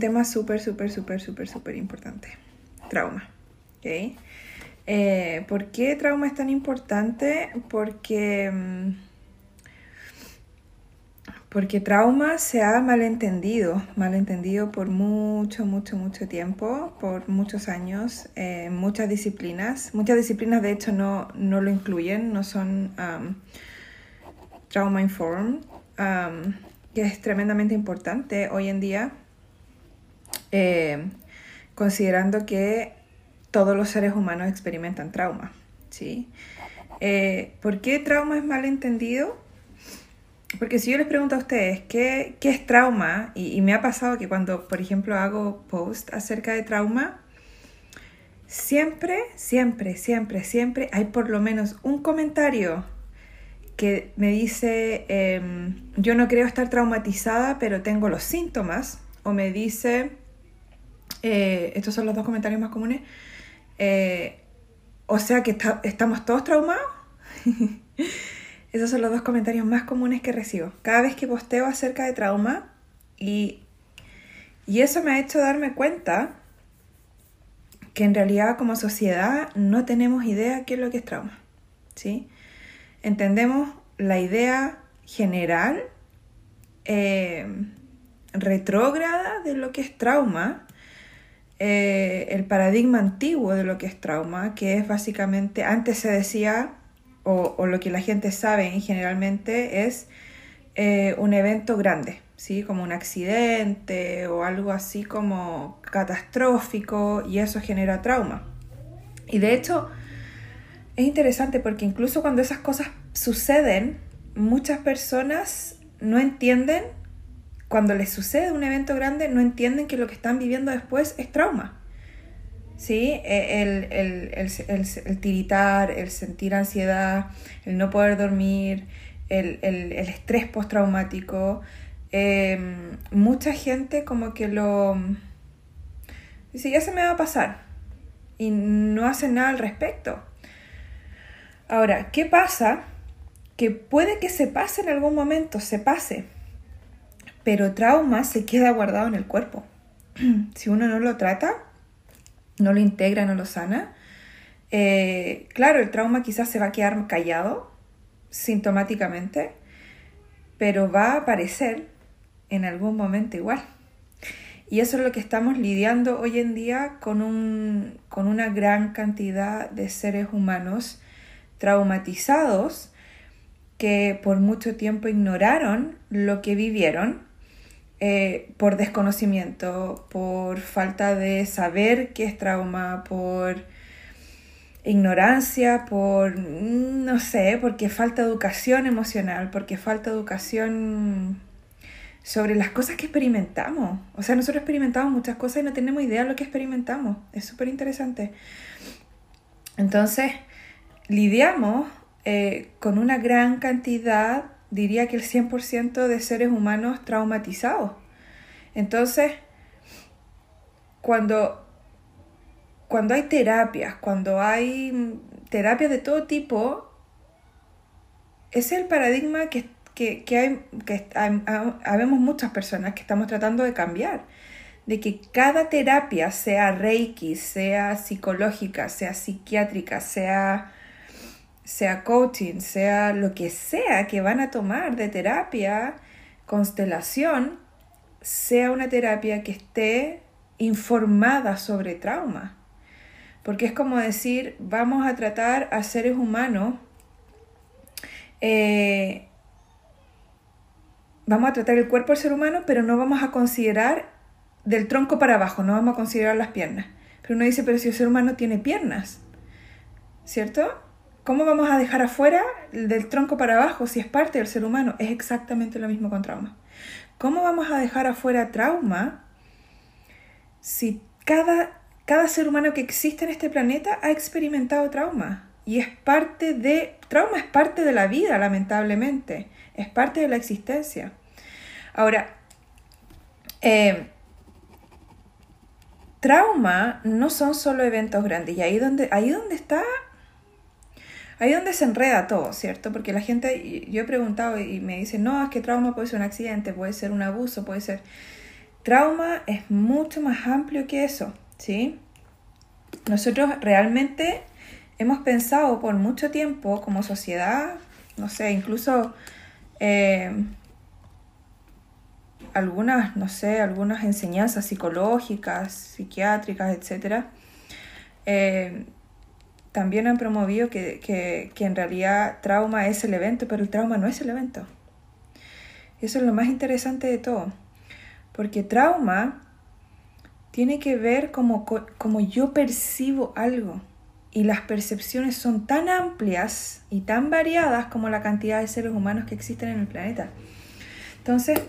Tema súper, súper, súper, súper, súper importante. Trauma. ¿ok? Eh, ¿Por qué trauma es tan importante? Porque, mm, porque trauma se ha malentendido, malentendido por mucho, mucho, mucho tiempo, por muchos años, en muchas disciplinas. Muchas disciplinas de hecho no, no lo incluyen, no son um, trauma informed, que es tremendamente importante hoy en día eh, considerando que todos los seres humanos experimentan trauma. ¿sí? Eh, ¿Por qué trauma es mal entendido? Porque si yo les pregunto a ustedes qué, qué es trauma, y, me ha pasado que cuando, por ejemplo, hago post acerca de trauma, siempre, siempre, siempre, siempre hay por lo menos un comentario que me dice, eh, yo no creo estar traumatizada, pero tengo los síntomas, o me dice, eh, estos son los dos comentarios más comunes. Eh, o sea que estamos todos traumados. Esos son los dos comentarios más comunes que recibo. Cada vez que posteo acerca de trauma y, y eso me ha hecho darme cuenta que en realidad como sociedad no tenemos idea qué es lo que es trauma. ¿sí? Entendemos la idea general eh, retrógrada de lo que es trauma, eh, el paradigma antiguo de lo que es trauma, que es básicamente, antes se decía, o, lo que la gente sabe generalmente es eh, un evento grande, ¿sí? como un accidente o algo así como catastrófico y eso genera trauma. Y de hecho es interesante porque incluso cuando esas cosas suceden, muchas personas no entienden cuando les sucede un evento grande no entienden que lo que están viviendo después es trauma. ¿Sí? E, el, el, el, el tiritar, el sentir ansiedad, el no poder dormir, el, estrés postraumático. Eh, mucha gente como que lo... Dice, ya se me va a pasar. Y no hacen nada al respecto. Ahora, ¿qué pasa? Que puede que se pase en algún momento, se pase pero trauma se queda guardado en el cuerpo. si uno no lo trata, no lo integra, no lo sana, eh, claro, el trauma quizás se va a quedar callado sintomáticamente, pero va a aparecer en algún momento igual. Y eso es lo que estamos lidiando hoy en día con, un, con una gran cantidad de seres humanos traumatizados que por mucho tiempo ignoraron lo que vivieron eh, por desconocimiento, por falta de saber qué es trauma, por ignorancia, por, mm, no sé, porque falta educación emocional, porque falta educación sobre las cosas que experimentamos. O sea, nosotros experimentamos muchas cosas y no tenemos idea de lo que experimentamos. Es súper interesante. Entonces, lidiamos eh, con una gran cantidad diría que el 100% de seres humanos traumatizados. Entonces, cuando, cuando hay terapias, cuando hay terapias de todo tipo, es el paradigma que, que, que hay, que habemos muchas personas que estamos tratando de cambiar. De que cada terapia, sea reiki, sea psicológica, sea psiquiátrica, sea sea coaching, sea lo que sea que van a tomar de terapia, constelación, sea una terapia que esté informada sobre trauma. Porque es como decir, vamos a tratar a seres humanos, eh, vamos a tratar el cuerpo del ser humano, pero no vamos a considerar del tronco para abajo, no vamos a considerar las piernas. Pero uno dice, pero si el ser humano tiene piernas, ¿cierto? ¿Cómo vamos a dejar afuera del tronco para abajo si es parte del ser humano? Es exactamente lo mismo con trauma. ¿Cómo vamos a dejar afuera trauma si cada, cada ser humano que existe en este planeta ha experimentado trauma. Y es parte de, trauma es parte de la vida, lamentablemente, es parte de la existencia. Ahora, eh, trauma no son solo eventos grandes, y ahí donde, ahí donde está, ahí donde se enreda todo, ¿cierto? Porque la gente, yo he preguntado y me dicen, no, es que trauma puede ser un accidente, puede ser un abuso, puede ser... Trauma es mucho más amplio que eso, ¿sí? Nosotros realmente hemos pensado por mucho tiempo como sociedad, no sé, incluso eh, algunas, no sé, algunas enseñanzas psicológicas, psiquiátricas, etc., eh, también han promovido que, que, en realidad trauma es el evento, pero el trauma no es el evento. Eso es lo más interesante de todo, porque trauma tiene que ver como, como yo percibo algo y las percepciones son tan amplias y tan variadas como la cantidad de seres humanos que existen en el planeta. Entonces,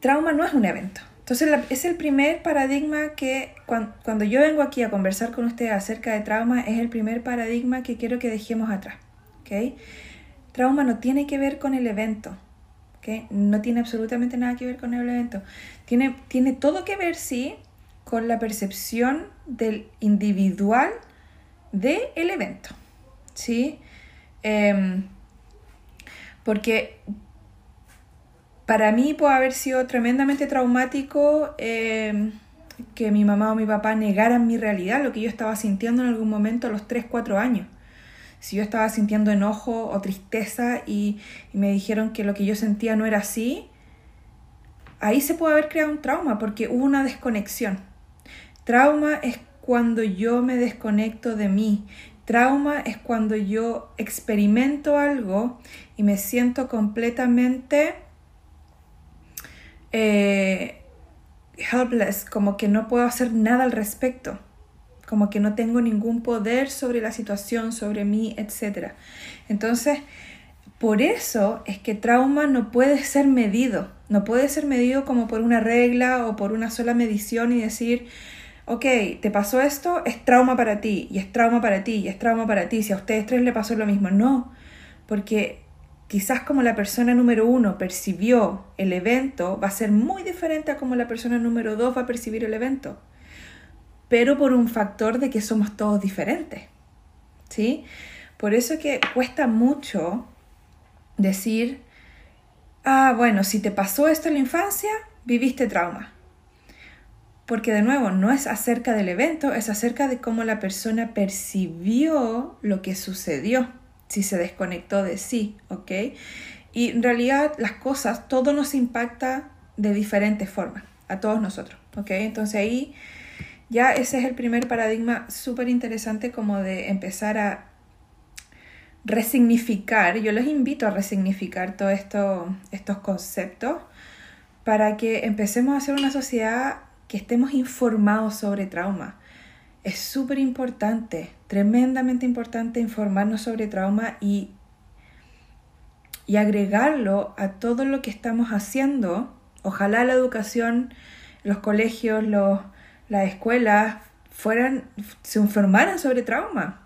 trauma no es un evento. Entonces, es el primer paradigma que cuando, yo vengo aquí a conversar con ustedes acerca de trauma, es el primer paradigma que quiero que dejemos atrás. ¿okay? Trauma no tiene que ver con el evento. ¿okay? No tiene absolutamente nada que ver con el evento. Tiene, tiene todo que ver, sí, con la percepción del individual del el evento. ¿sí? Em, porque para mí puede haber sido tremendamente traumático em, que mi mamá o mi papá negaran mi realidad, lo que yo estaba sintiendo en algún momento a los 3, 4 años. Si yo estaba sintiendo enojo o tristeza y, y me dijeron que lo que yo sentía no era así, ahí se puede haber creado un trauma porque hubo una desconexión. Trauma es cuando yo me desconecto de mí. Trauma es cuando yo experimento algo y me siento completamente eh, helpless, como que no puedo hacer nada al respecto, como que no tengo ningún poder sobre la situación, sobre mí, etc. Entonces, por eso es que trauma no puede ser medido, no puede ser medido como por una regla o por una sola medición y decir, ok, te pasó esto, es trauma para ti, y es trauma para ti, y es trauma para ti, si a ustedes tres le pasó lo mismo. No, porque quizás como la persona número uno percibió el evento, va a ser muy diferente a como la persona número dos va a percibir el evento, pero por un factor de que somos todos diferentes. ¿Sí? Por eso que cuesta mucho decir, ah, bueno, si te pasó esto en la infancia, viviste trauma porque de nuevo no es acerca del evento, es acerca de cómo la persona percibió lo que sucedió, si se desconectó de sí, ¿ok? Y en realidad las cosas, todo nos impacta de diferentes formas, a todos nosotros, ¿ok? Entonces ahí ya ese es el primer paradigma súper interesante como de empezar a resignificar, yo les invito a resignificar todos esto, estos conceptos para que empecemos a hacer una sociedad que estemos informados sobre trauma. Es súper importante, tremendamente importante informarnos sobre trauma y, y agregarlo a todo lo que estamos haciendo. Ojalá la educación, los colegios, los, las escuelas fueran, se informaran sobre trauma.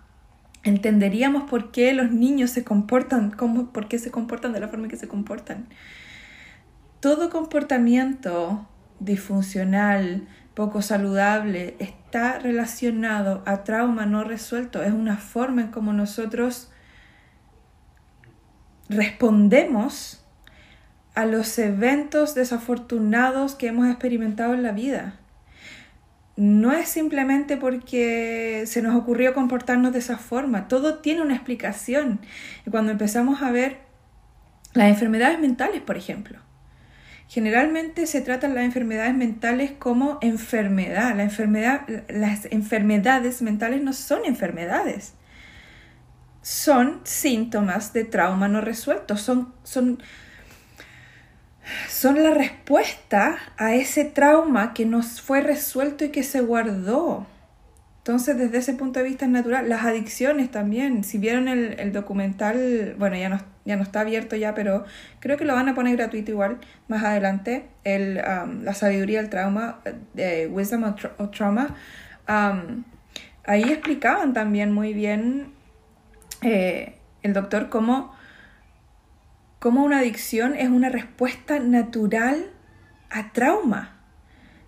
Entenderíamos por qué los niños se comportan, cómo, por qué se comportan de la forma que se comportan. Todo comportamiento disfuncional, poco saludable, está relacionado a trauma no resuelto. Es una forma en cómo nosotros respondemos a los eventos desafortunados que hemos experimentado en la vida. No es simplemente porque se nos ocurrió comportarnos de esa forma, todo tiene una explicación. Y cuando empezamos a ver las enfermedades mentales, por ejemplo, Generalmente se tratan las enfermedades mentales como enfermedad. La enfermedad. Las enfermedades mentales no son enfermedades. Son síntomas de trauma no resuelto. Son, son, son la respuesta a ese trauma que nos fue resuelto y que se guardó. Entonces, desde ese punto de vista es natural. Las adicciones también. Si vieron el, el documental, bueno, ya no, ya no está abierto ya, pero creo que lo van a poner gratuito igual más adelante, el, um, la sabiduría del trauma, de Wisdom of, Trauma. Um, ahí explicaban también muy bien eh, el doctor cómo, cómo una adicción es una respuesta natural a trauma,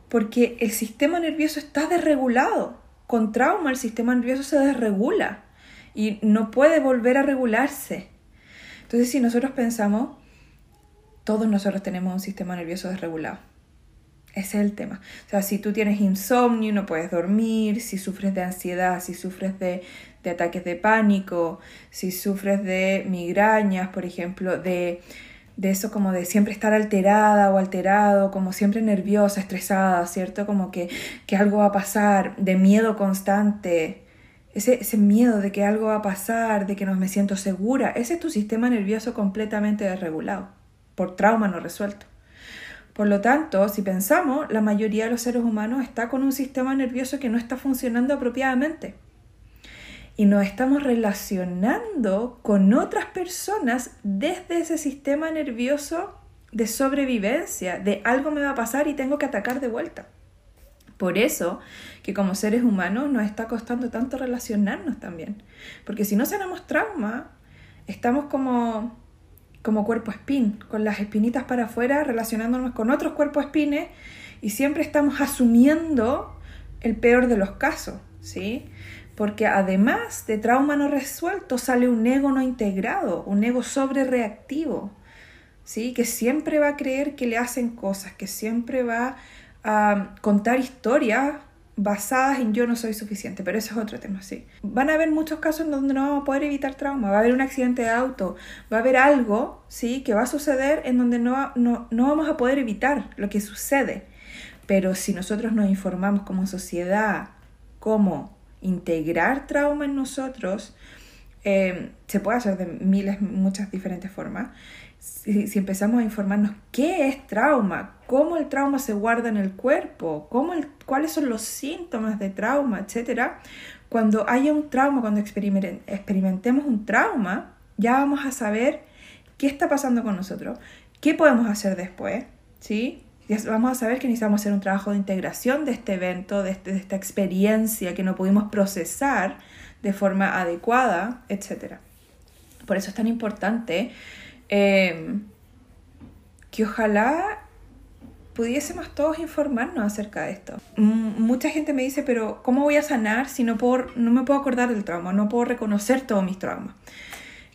porque el sistema nervioso está desregulado. Con trauma el sistema nervioso se desregula y no puede volver a regularse. Entonces, si nosotros pensamos, todos nosotros tenemos un sistema nervioso desregulado. Ese es el tema. O sea, si tú tienes insomnio, no puedes dormir, si sufres de ansiedad, si sufres de, de ataques de pánico, si sufres de migrañas, por ejemplo, de, de eso como de siempre estar alterada o alterado, como siempre nerviosa, estresada, ¿cierto? Como que, que algo va a pasar, de miedo constante, ese, miedo de que algo va a pasar, de que no me siento segura, ese es tu sistema nervioso completamente desregulado, por trauma no resuelto. Por lo tanto, si pensamos, la mayoría de los seres humanos está con un sistema nervioso que no está funcionando apropiadamente. Y nos estamos relacionando con otras personas desde ese sistema nervioso de sobrevivencia, de algo me va a pasar y tengo que atacar de vuelta. Por eso que como seres humanos nos está costando tanto relacionarnos también. Porque si no sanamos trauma, estamos como, como cuerpo espín, con las espinitas para afuera, relacionándonos con otros cuerpos espines y siempre estamos asumiendo el peor de los casos, ¿sí? Porque además de trauma no resuelto sale un ego no integrado, un ego sobre reactivo, ¿sí? Que siempre va a creer que le hacen cosas, que siempre va a contar historias basadas en yo no soy suficiente, pero eso es otro tema, sí. Van a haber muchos casos en donde no vamos a poder evitar trauma, va a haber un accidente de auto, va a haber algo, sí, que va a suceder en donde no, no, no vamos a poder evitar lo que sucede. Pero si nosotros nos informamos como sociedad cómo integrar trauma en nosotros, eh, se puede hacer de miles, muchas diferentes formas si, empezamos a informarnos qué es trauma, cómo el trauma se guarda en el cuerpo, cómo cuáles son los síntomas de trauma, etc., cuando haya un trauma, cuando experimentemos un trauma, ya vamos a saber qué está pasando con nosotros, qué podemos hacer después, ¿sí? Ya vamos a saber que necesitamos hacer un trabajo de integración de este evento, de, este, de esta experiencia que no pudimos procesar de forma adecuada, etc. Por eso es tan importante Em, que ojalá pudiésemos todos informarnos acerca de esto. mucha gente me dice, pero ¿cómo voy a sanar si no, puedo, no me puedo acordar del trauma, no puedo reconocer todos mis traumas?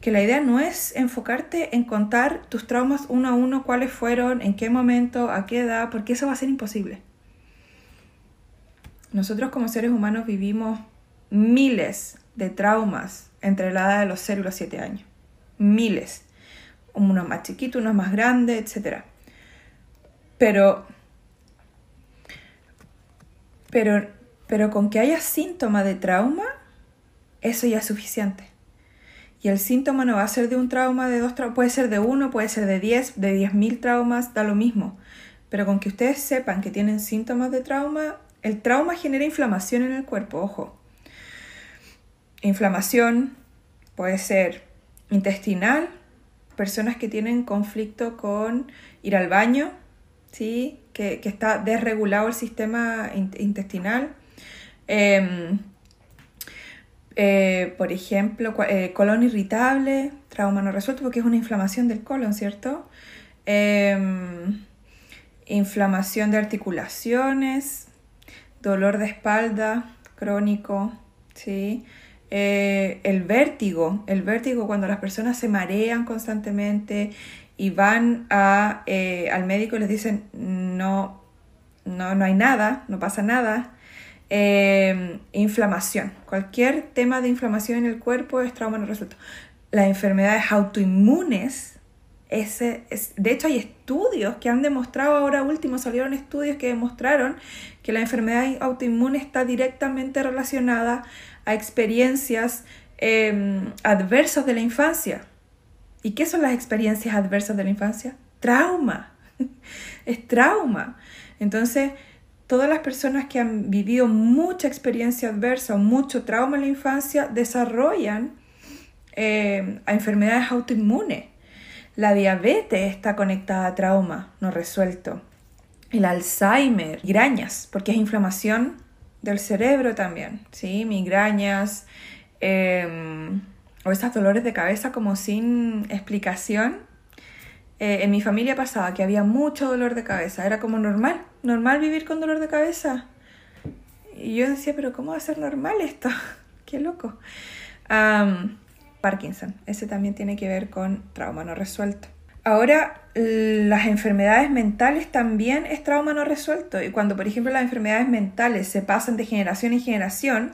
Que la idea no es enfocarte en contar tus traumas uno a uno, cuáles fueron, en qué momento, a qué edad, porque eso va a ser imposible. Nosotros como seres humanos vivimos miles de traumas entre la edad de los 0 y los 7 años. Miles unos más chiquitos, unos más grandes, etc. Pero, pero, pero con que haya síntoma de trauma, eso ya es suficiente. Y el síntoma no va a ser de un trauma, de dos traumas, puede ser de uno, puede ser de diez, de diez mil traumas, da lo mismo. Pero con que ustedes sepan que tienen síntomas de trauma, el trauma genera inflamación en el cuerpo, ojo. Inflamación puede ser intestinal, personas que tienen conflicto con ir al baño, ¿sí? que, está desregulado el sistema intestinal. Em, eh, por ejemplo, eh, colon irritable, trauma no resuelto, porque es una inflamación del colon, ¿cierto? Em, inflamación de articulaciones, dolor de espalda crónico, ¿sí? Eh, el vértigo, el vértigo cuando las personas se marean constantemente y van a, eh, al médico y les dicen no, no, no hay nada, no pasa nada. Eh, inflamación, cualquier tema de inflamación en el cuerpo es trauma no resuelto. Las enfermedades autoinmunes, ese, es, de hecho hay estudios que han demostrado, ahora último salieron estudios que demostraron que la enfermedad autoinmune está directamente relacionada a experiencias em, adversas de la infancia. ¿Y qué son las experiencias adversas de la infancia? Trauma. es trauma. Entonces, todas las personas que han vivido mucha experiencia adversa o mucho trauma en la infancia desarrollan em, enfermedades autoinmunes. La diabetes está conectada a trauma no resuelto. El Alzheimer, migrañas, porque es inflamación del cerebro también, ¿sí? Migrañas em, o esos dolores de cabeza como sin explicación. Eh, en mi familia pasaba que había mucho dolor de cabeza, era como normal, normal vivir con dolor de cabeza. Y yo decía, pero ¿cómo va a ser normal esto? Qué loco. Parkinson, ese también tiene que ver con trauma no resuelto. Ahora, las enfermedades mentales también es trauma no resuelto. Y cuando, por ejemplo, las enfermedades mentales se pasan de generación en generación,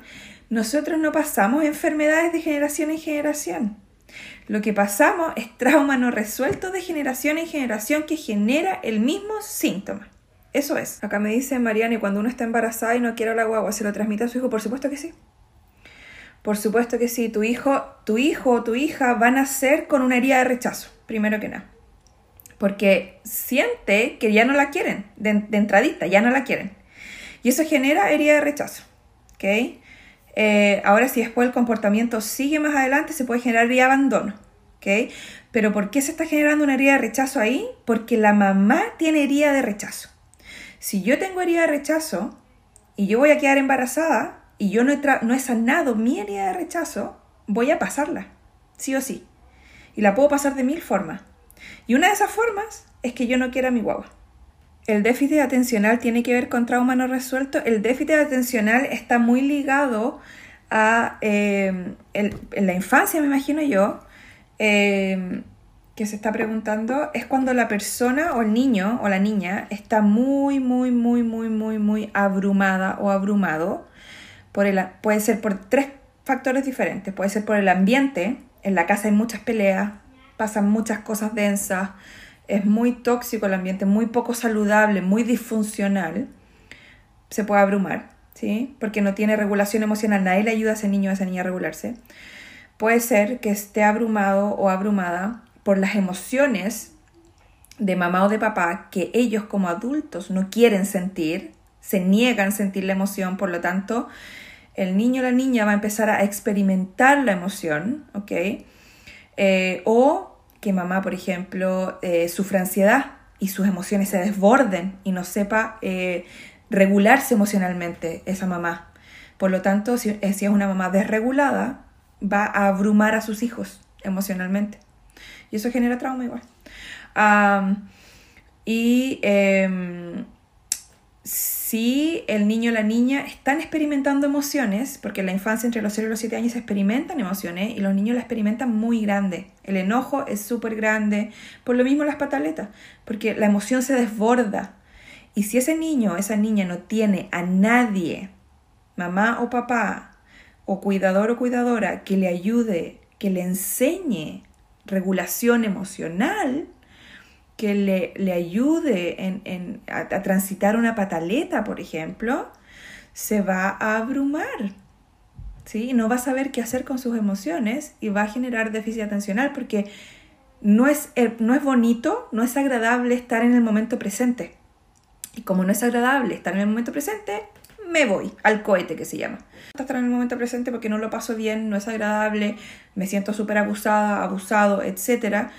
nosotros no pasamos enfermedades de generación en generación. Lo que pasamos es trauma no resuelto de generación en generación que genera el mismo síntoma. Eso es. Acá me dice Mariana, y cuando uno está embarazada y no quiere la guagua, ¿se lo transmite a su hijo? Por supuesto que sí. Por supuesto que sí. Tu hijo, tu hijo o tu hija van a ser con una herida de rechazo, primero que nada. Porque siente que ya no la quieren, de, entradita, ya no la quieren. Y eso genera herida de rechazo. ¿Ok? Eh, ahora, si después el comportamiento sigue más adelante, se puede generar herida de abandono. ¿Ok? Pero ¿por qué se está generando una herida de rechazo ahí? Porque la mamá tiene herida de rechazo. Si yo tengo herida de rechazo y yo voy a quedar embarazada y yo no he, no he sanado mi herida de rechazo, voy a pasarla, sí o sí. Y la puedo pasar de mil formas. Y una de esas formas es que yo no quiera mi guagua. El déficit atencional tiene que ver con trauma no resuelto. El déficit atencional está muy ligado a eh, en la infancia, me imagino yo, eh, que se está preguntando es cuando la persona o el niño o la niña está muy, muy, muy, muy, muy, muy abrumada o abrumado. Por el, puede ser por tres factores diferentes. Puede ser por el ambiente. En la casa hay muchas peleas, pasan muchas cosas densas, es muy tóxico el ambiente, muy poco saludable, muy disfuncional. Se puede abrumar, ¿sí? Porque no tiene regulación emocional. Nadie le ayuda a ese niño o a esa niña a regularse. Puede ser que esté abrumado o abrumada por las emociones de mamá o de papá que ellos como adultos no quieren sentir, se niegan a sentir la emoción, por lo tanto, el niño o la niña va a empezar a experimentar la emoción, ¿ok? Eh, o que mamá, por ejemplo, eh, sufra ansiedad y sus emociones se desborden y no sepa eh, regularse emocionalmente esa mamá. Por lo tanto, si es una mamá desregulada, va a abrumar a sus hijos emocionalmente. Y eso genera trauma igual. y em, si el niño o la niña están experimentando emociones, porque en la infancia entre los 0 y los 7 años se experimentan emociones y los niños la experimentan muy grande. El enojo es súper grande, por lo mismo las pataletas, porque la emoción se desborda. Y si ese niño o esa niña no tiene a nadie, mamá o papá, o cuidador o cuidadora, que le ayude, que le enseñe regulación emocional que le, ayude en, a, transitar una pataleta, por ejemplo, se va a abrumar. ¿sí? No va a saber qué hacer con sus emociones y va a generar déficit atencional porque no es, eh, no es bonito, no es agradable estar en el momento presente. Y como no es agradable estar en el momento presente, me voy al cohete que se llama. Estar en el momento presente porque no lo paso bien, no es agradable, me siento súper abusada, abusado, etc.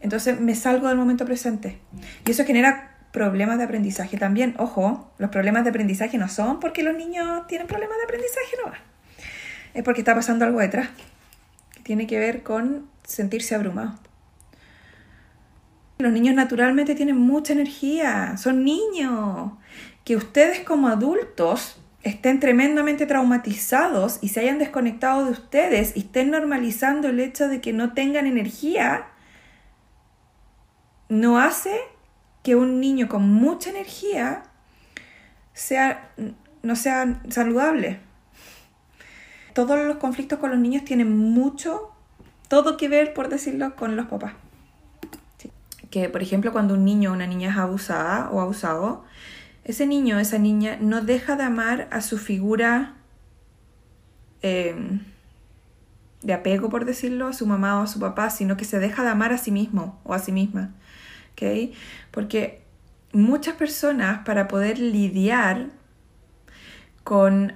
Entonces me salgo del momento presente. Y eso genera problemas de aprendizaje también. Ojo, los problemas de aprendizaje no son porque los niños tienen problemas de aprendizaje, no. Es porque está pasando algo detrás. Que tiene que ver con sentirse abrumado. Los niños naturalmente tienen mucha energía, son niños. Que ustedes como adultos estén tremendamente traumatizados y se hayan desconectado de ustedes y estén normalizando el hecho de que no tengan energía, no hace que un niño con mucha energía sea, no sea saludable. Todos los conflictos con los niños tienen mucho, todo que ver, por decirlo, con los papás. Que, por ejemplo, cuando un niño o una niña es abusada o abusado, ese niño o esa niña no deja de amar a su figura em, de apego, por decirlo, a su mamá o a su papá, sino que se deja de amar a sí mismo o a sí misma. Porque muchas personas para poder lidiar con,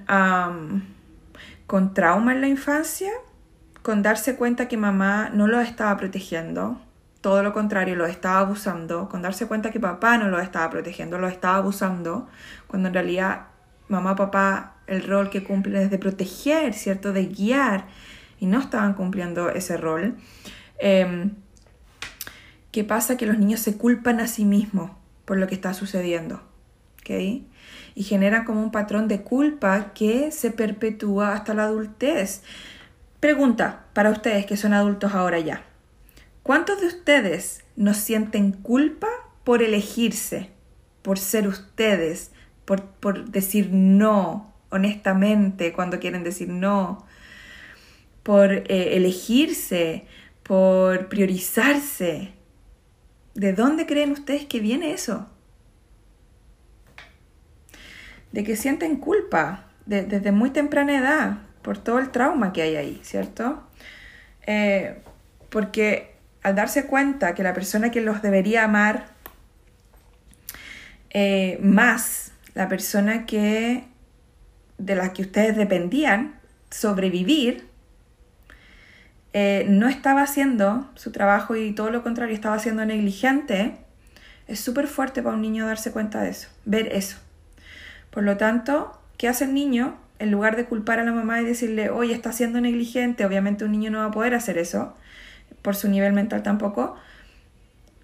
con trauma en la infancia, con darse cuenta que mamá no lo estaba protegiendo, todo lo contrario, lo estaba abusando, con darse cuenta que papá no lo estaba protegiendo, lo estaba abusando, cuando en realidad mamá, papá, el rol que cumple es de proteger, ¿cierto? De guiar, y no estaban cumpliendo ese rol. Em, ¿Qué pasa? Que los niños se culpan a sí mismos por lo que está sucediendo. Y generan como un patrón de culpa que se perpetúa hasta la adultez. Pregunta para ustedes que son adultos ahora ya. ¿Cuántos de ustedes no sienten culpa por elegirse, por ser ustedes, por, por decir no honestamente cuando quieren decir no, por eh, elegirse, por priorizarse? ¿De dónde creen ustedes que viene eso? De que sienten culpa desde muy temprana edad por todo el trauma que hay ahí, ¿cierto? Eh, porque al darse cuenta que la persona que los debería amar eh, más, la persona que de la que ustedes dependían sobrevivir, eh, no estaba haciendo su trabajo y todo lo contrario, estaba siendo negligente, es súper fuerte para un niño darse cuenta de eso, ver eso. Por lo tanto, ¿qué hace el niño? En lugar de culpar a la mamá y decirle, oye, está siendo negligente, obviamente un niño no va a poder hacer eso, por su nivel mental tampoco,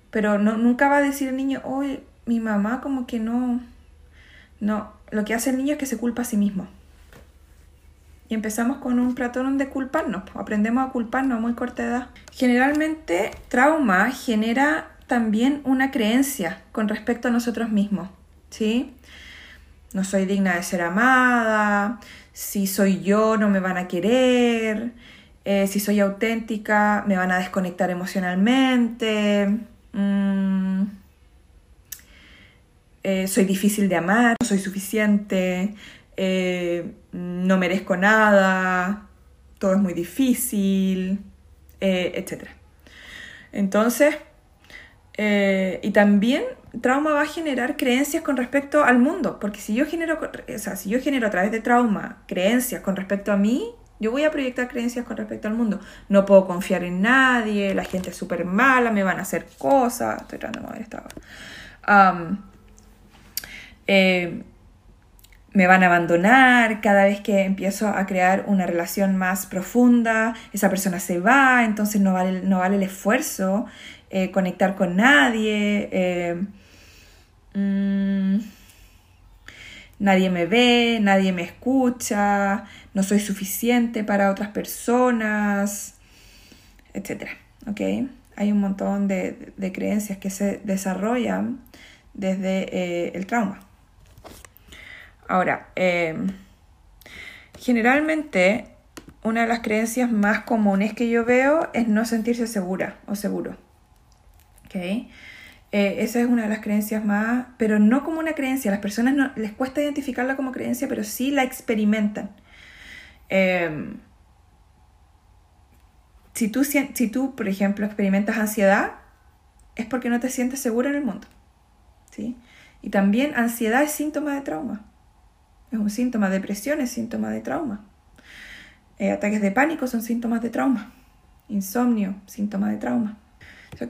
pero no, nunca va a decir el niño, oye, mi mamá como que no, no, lo que hace el niño es que se culpa a sí mismo. Y empezamos con un platón de culparnos, aprendemos a culparnos a muy corta edad. Generalmente trauma genera también una creencia con respecto a nosotros mismos, ¿sí? No soy digna de ser amada, si soy yo no me van a querer, eh, si soy auténtica, me van a desconectar emocionalmente. Mm, eh, soy difícil de amar, no soy suficiente, eh, no merezco nada, todo es muy difícil, etc. Entonces, y también trauma va a generar creencias con respecto al mundo, porque si yo genero, o sea, si yo genero a través de trauma creencias con respecto a mí, yo voy a proyectar creencias con respecto al mundo. No puedo confiar en nadie, la gente es súper mala, me van a hacer cosas. Estoy tratando de ver esta. Eh, me van a abandonar cada vez que empiezo a crear una relación más profunda, esa persona se va, entonces no vale, no vale el esfuerzo eh, conectar con nadie. Eh, mm, nadie me ve, nadie me escucha, no soy suficiente para otras personas, etc. ¿okay? Hay un montón de, creencias que se desarrollan desde eh, el trauma. Ahora, em, generalmente una de las creencias más comunes que yo veo es no sentirse segura o seguro. ¿okay? Eh, esa es una de las creencias más, pero no como una creencia. Las personas les cuesta identificarla como creencia, pero sí la experimentan. Em, si, tú, si tú, por ejemplo, experimentas ansiedad, es porque no te sientes segura en el mundo. ¿sí? Y también ansiedad es síntoma de trauma. Es un síntoma, depresión es síntoma de trauma. Eh, ataques de pánico son síntomas de trauma. Insomnio, síntoma de trauma.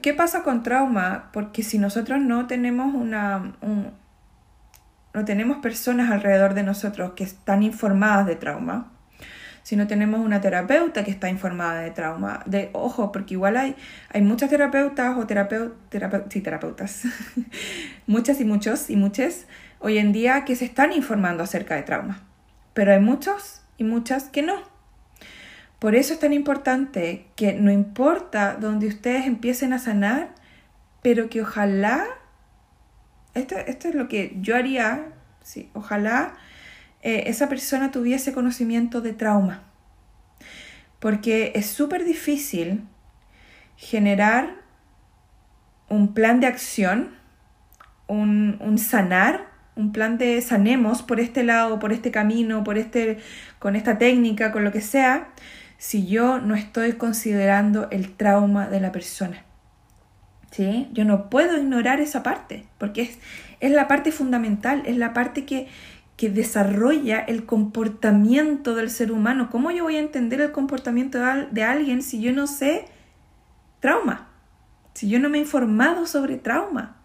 ¿Qué pasa con trauma? Porque si nosotros no tenemos una... no tenemos personas alrededor de nosotros que están informadas de trauma, si no tenemos una terapeuta que está informada de trauma, de ojo, porque igual hay, hay muchas terapeutas o terapeutas, sí, terapeutas, muchas y muchos y muchas hoy en día que se están informando acerca de trauma, pero hay muchos y muchas que no. Por eso es tan importante que no importa donde ustedes empiecen a sanar, pero que ojalá, esto, esto es lo que yo haría, sí, ojalá eh, esa persona tuviese conocimiento de trauma. Porque es súper difícil generar un plan de acción, un, un sanar un plan de sanemos por este lado, por este camino, por este, con esta técnica, con lo que sea, si yo no estoy considerando el trauma de la persona. ¿Sí? Yo no puedo ignorar esa parte, porque es, es la parte fundamental, es la parte que, que desarrolla el comportamiento del ser humano. ¿Cómo yo voy a entender el comportamiento de, alguien si yo no sé trauma? Si yo no me he informado sobre trauma.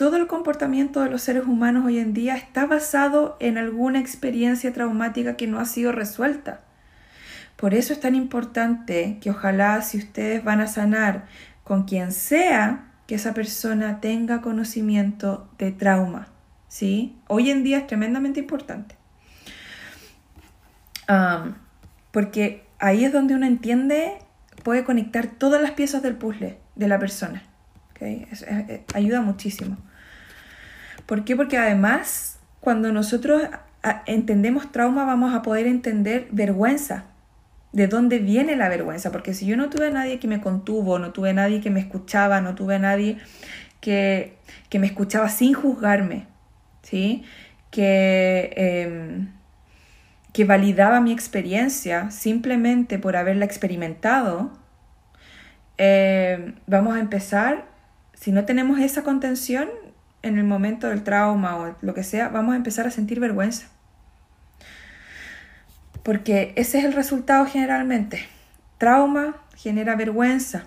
Todo el comportamiento de los seres humanos hoy en día está basado en alguna experiencia traumática que no ha sido resuelta. Por eso es tan importante que ojalá si ustedes van a sanar con quien sea, que esa persona tenga conocimiento de trauma. ¿sí? Hoy en día es tremendamente importante. porque ahí es donde uno entiende, puede conectar todas las piezas del puzzle de la persona. ayuda muchísimo. ¿Por qué? Porque además, cuando nosotros entendemos trauma, vamos a poder entender vergüenza. ¿De dónde viene la vergüenza? Porque si yo no tuve a nadie que me contuvo, no tuve a nadie que me escuchaba, no tuve a nadie que, que me escuchaba sin juzgarme, ¿sí? Que, em, que validaba mi experiencia simplemente por haberla experimentado, em, vamos a empezar, si no tenemos esa contención en el momento del trauma o lo que sea, vamos a empezar a sentir vergüenza. Porque ese es el resultado generalmente. Trauma genera vergüenza.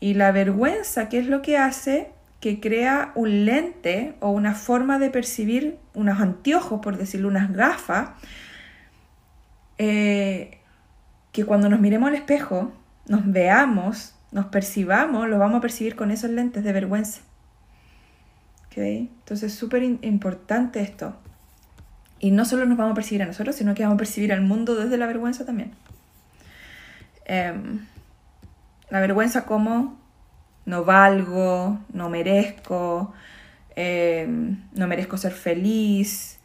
Y la vergüenza, ¿qué es lo que hace? Que crea un lente o una forma de percibir, unos anteojos, por decirlo, unas gafas, eh, que cuando nos miremos al espejo, nos veamos, nos percibamos, lo vamos a percibir con esos lentes de vergüenza. Entonces es súper importante esto. Y no solo nos vamos a percibir a nosotros, sino que vamos a percibir al mundo desde la vergüenza también. Em, la vergüenza como no valgo, no merezco, em, no merezco ser feliz,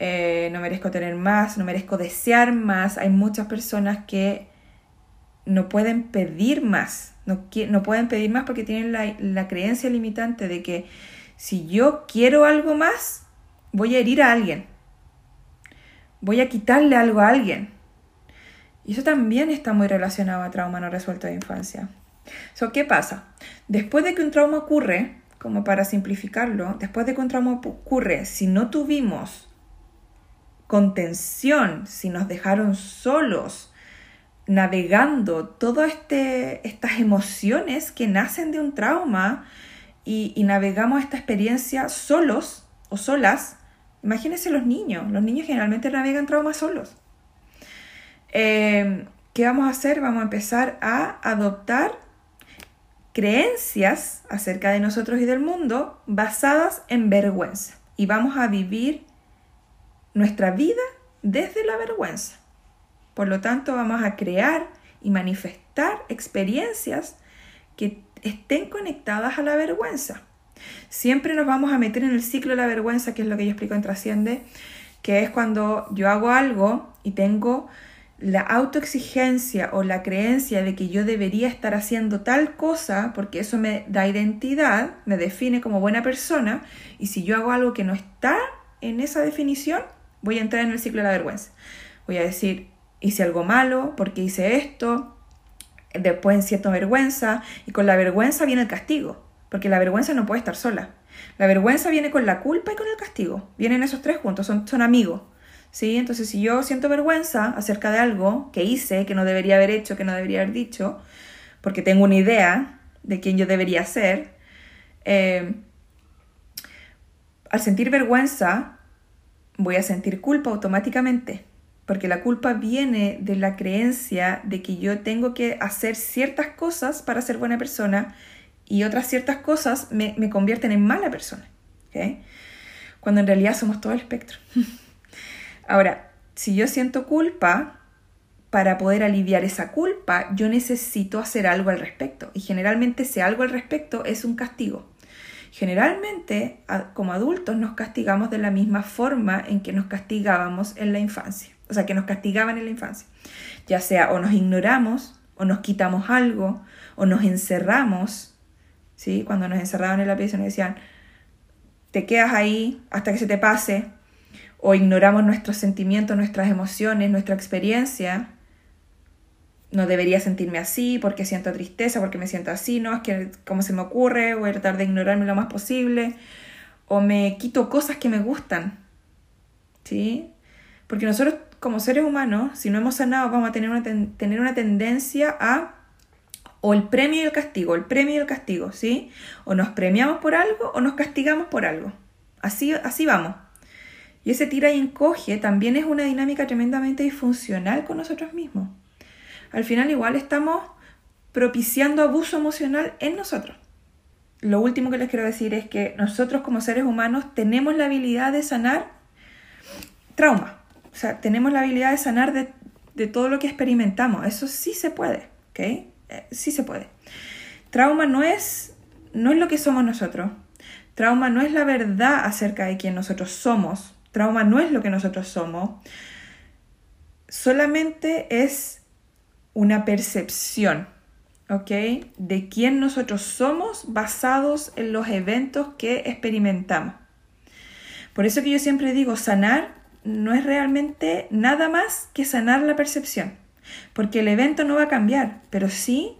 eh, no merezco tener más, no merezco desear más. Hay muchas personas que no pueden pedir más, no, pueden pedir más porque tienen la, la creencia limitante de que si yo quiero algo más, voy a herir a alguien voy a quitarle algo a alguien. Y eso también está muy relacionado a trauma no resuelto de infancia. So, ¿Qué pasa? Después de que un trauma ocurre, como para simplificarlo, después de que un trauma ocurre, si no tuvimos contención, si nos dejaron solos, navegando todas este, estas emociones que nacen de un trauma y, y navegamos esta experiencia solos o solas, Imagínense los niños. Los niños generalmente navegan traumas solos. Eh, ¿Qué vamos a hacer? Vamos a empezar a adoptar creencias acerca de nosotros y del mundo basadas en vergüenza. Y vamos a vivir nuestra vida desde la vergüenza. Por lo tanto, vamos a crear y manifestar experiencias que estén conectadas a la vergüenza. Siempre nos vamos a meter en el ciclo de la vergüenza, que es lo que yo explico en Trasciende, que es cuando yo hago algo y tengo la autoexigencia o la creencia de que yo debería estar haciendo tal cosa porque eso me da identidad, me define como buena persona, y si yo hago algo que no está en esa definición, voy a entrar en el ciclo de la vergüenza. Voy a decir, hice algo malo, porque hice esto, después siento vergüenza, y con la vergüenza viene el castigo porque la vergüenza no puede estar sola. La vergüenza viene con la culpa y con el castigo. Vienen esos tres juntos, son, son amigos. ¿sí? Entonces, si yo siento vergüenza acerca de algo que hice, que no debería haber hecho, que no debería haber dicho, porque tengo una idea de quién yo debería ser, eh, al sentir vergüenza, voy a sentir culpa automáticamente, porque la culpa viene de la creencia de que yo tengo que hacer ciertas cosas para ser buena persona y otras ciertas cosas me, convierten en mala persona. Cuando en realidad somos todo el espectro. Ahora, si yo siento culpa, para poder aliviar esa culpa, yo necesito hacer algo al respecto. Y generalmente ese algo al respecto es un castigo. Generalmente, como adultos, nos castigamos de la misma forma en que nos castigábamos en la infancia. O sea, que nos castigaban en la infancia. Ya sea o nos ignoramos, o nos quitamos algo, o nos encerramos, ¿sí? Cuando nos encerraban en la pieza nos decían, te quedas ahí hasta que se te pase, o ignoramos nuestros sentimientos, nuestras emociones, nuestra experiencia. No debería sentirme así porque siento tristeza, porque me siento así, no, es que como se me ocurre, voy a tratar de ignorarme lo más posible, o me quito cosas que me gustan, ¿sí? Porque nosotros como seres humanos, si no hemos sanado, vamos a tener una, tener una tendencia a O el premio y el castigo, el premio y el castigo, ¿sí? O nos premiamos por algo o nos castigamos por algo. Así, así vamos. Y ese tira y encoge también es una dinámica tremendamente disfuncional con nosotros mismos. Al final igual estamos propiciando abuso emocional en nosotros. Lo último que les quiero decir es que nosotros como seres humanos tenemos la habilidad de sanar trauma. O sea, tenemos la habilidad de sanar de, de todo lo que experimentamos. Eso sí se puede, ¿ok? Eh, sí se puede. Trauma no es, no es lo que somos nosotros. Trauma no es la verdad acerca de quién nosotros somos. Trauma no es lo que nosotros somos. Solamente es una percepción, ¿ok? De quién nosotros somos basados en los eventos que experimentamos. Por eso que yo siempre digo, sanar no es realmente nada más que sanar la percepción, porque el evento no va a cambiar, pero sí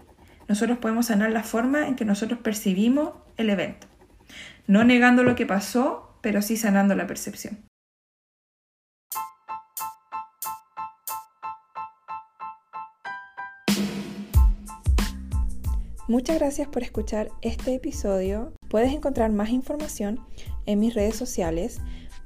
nosotros podemos sanar la forma en que nosotros percibimos el evento no negando lo que pasó, pero sí sanando la percepción. Muchas gracias por escuchar este episodio. Puedes encontrar más información en mis redes sociales,